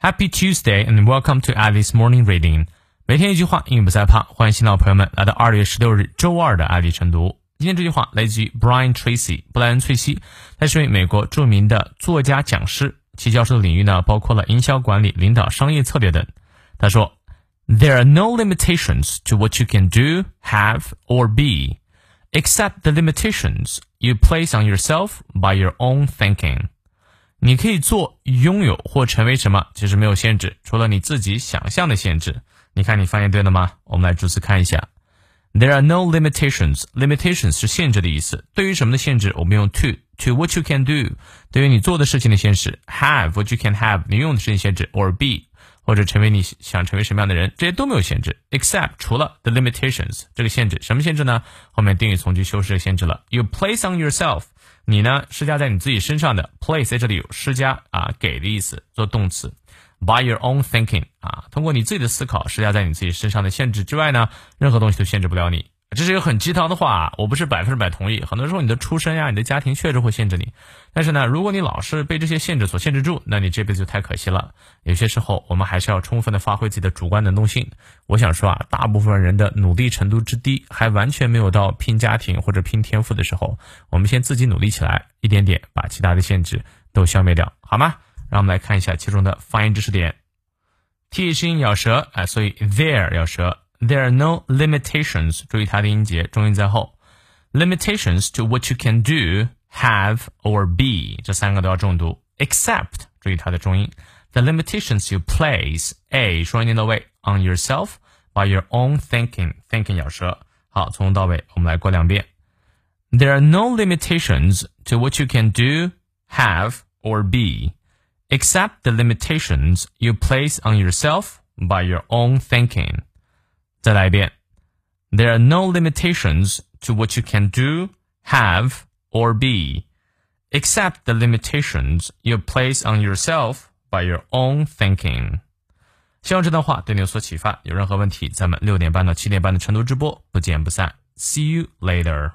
Happy Tuesday and welcome to Alice Morning Reading。每天一句话，英语不再怕。欢迎新老朋友们来到二月十六日周二的爱丽晨读。今天这句话来自于 Brian Tracy 布莱恩·翠西，他是位美国着名的作家、讲师，其教授的领域呢包括了营销管理、领导、商业策略等。他说：“There are no limitations to what you can do, have, or be, except the limitations you place on yourself by your own thinking.” 你可以做、拥有或成为什么，其实没有限制，除了你自己想象的限制。你看，你发现对了吗？我们来逐词看一下。There are no limitations. Limitations 是限制的意思。对于什么的限制，我们用 to to what you can do。对于你做的事情的限制，have what you can have 你用的事情限制，or be 或者成为你想成为什么样的人，这些都没有限制，except 除了 the limitations 这个限制。什么限制呢？后面定语从句修饰限制了。You place on yourself 你呢施加在你自己身上的 place 在这里有施加啊给的意思，做动词。By your own thinking 啊，通过你自己的思考施加在你自己身上的限制之外呢，任何东西都限制不了你。这是一个很鸡汤的话，我不是百分之百同意。很多时候你的出身呀，你的家庭确实会限制你。但是呢，如果你老是被这些限制所限制住，那你这辈子就太可惜了。有些时候我们还是要充分的发挥自己的主观能动性。我想说啊，大部分人的努力程度之低，还完全没有到拼家庭或者拼天赋的时候。我们先自己努力起来，一点点把其他的限制都消灭掉，好吗？让我们来看一下其中的发音知识点。t 声音咬舌，哎，所以 there 咬舌。There are no limitations，注意它的音节，重音在后。Limitations to what you can do, have or be，这三个都要重读。Except，注意它的重音。The limitations you place a 双音念到位 on yourself by your own thinking，thinking 咬舌。好，从头到尾我们来过两遍。There are no limitations to what you can do, have or be, except the limitations you place on yourself by your own thinking. 再来一遍。There are no limitations to what you can do, have, or be, except the limitations you place on yourself by your own thinking. 希望这段话对你有所启发。有任何问题，咱们六点半到七点半的晨读直播不见不散。See you later.